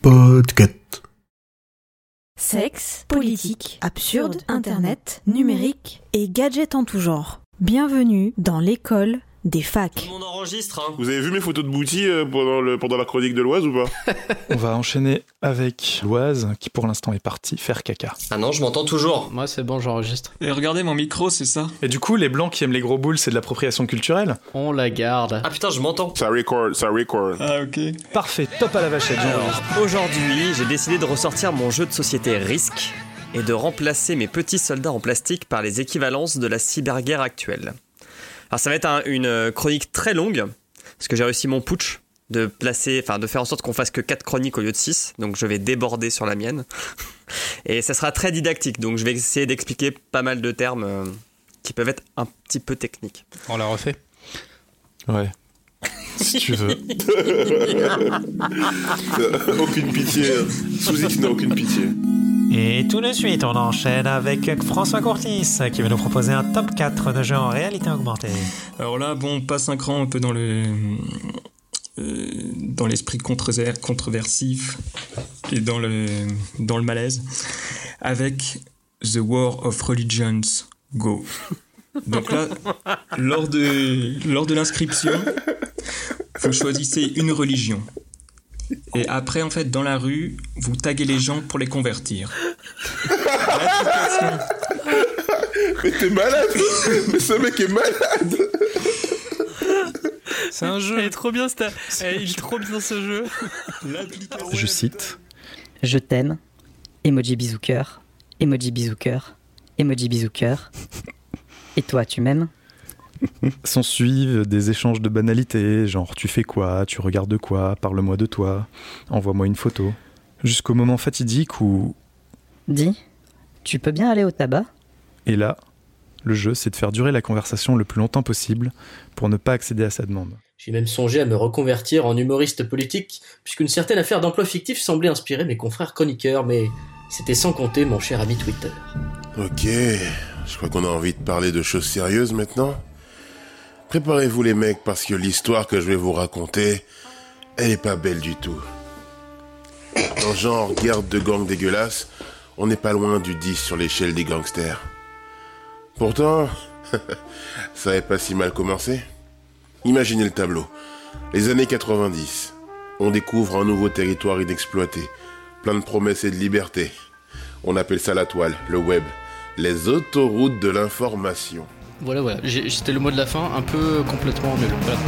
Podcast. Sexe, politique, absurde, internet, numérique et gadgets en tout genre. Bienvenue dans l'école des facs. On enregistre, hein. Vous avez vu mes photos de bouti euh, pendant, le, pendant la chronique de l'Oise ou pas? On va enchaîner avec Loise, qui pour l'instant est parti faire caca. Ah non, je m'entends toujours. Moi, c'est bon, j'enregistre. Et regardez mon micro, c'est ça? Et du coup, les blancs qui aiment les gros boules, c'est de l'appropriation culturelle? On la garde. Ah putain, je m'entends. Ça record, ça record. Ah ok. Parfait, top à la vachette. Aujourd'hui, j'ai décidé de ressortir mon jeu de société Risk et de remplacer mes petits soldats en plastique par les équivalences de la cyberguerre actuelle. Alors ça va être un- une euh, chronique très longue, parce que j'ai réussi mon putsch de placer, enfin de faire en sorte qu'on fasse que 4 chroniques au lieu de 6, donc je vais déborder sur la mienne. Et ça sera très didactique, donc je vais essayer d'expliquer pas mal de termes euh, qui peuvent être un petit peu techniques. On la refait? Ouais. Si tu veux. aucune pitié. hein. Sous-X n'a aucune pitié. Et tout de suite, on enchaîne avec François Courtis qui va nous proposer un top 4 de jeux en réalité augmentée. Alors là, bon, on passe un cran un peu dans le euh, dans l'esprit controver- controversif et dans le dans le malaise avec The War of Religions Go. Donc là, lors de lors de l'inscription, vous choisissez une religion. Et après, en fait, dans la rue, vous taguez les gens pour les convertir. Mais t'es malade Mais ce mec est malade C'est un jeu. Elle est trop bien, cette... Elle est trop bien ce jeu. Je cite. Je t'aime. Emoji bisou cœur. Emoji bisou cœur. Emoji bisou cœur. Et toi, tu m'aimes? S'en suivent des échanges de banalités, genre tu fais quoi, tu regardes quoi, parle-moi de toi, envoie-moi une photo. Jusqu'au moment fatidique où, Dis, tu peux bien aller au tabac? Et là, le jeu c'est de faire durer la conversation le plus longtemps possible pour ne pas accéder à sa demande. J'ai même songé à me reconvertir en humoriste politique, puisqu'une certaine affaire d'emploi fictif semblait inspirer mes confrères chroniqueurs, mais c'était sans compter mon cher ami Twitter. Ok, je crois qu'on a envie de parler de choses sérieuses maintenant. Préparez-vous les mecs parce que l'histoire que je vais vous raconter, elle est pas belle du tout. Dans genre guerre de gang dégueulasse, on n'est pas loin du 10 sur l'échelle des gangsters. Pourtant, ça n'avait pas si mal commencé. Imaginez le tableau. Les années 90. On découvre un nouveau territoire inexploité, plein de promesses et de liberté. On appelle ça la toile, le web, les autoroutes de l'information. Voilà, voilà. C'était le mot de la fin, un peu complètement nul. Voilà.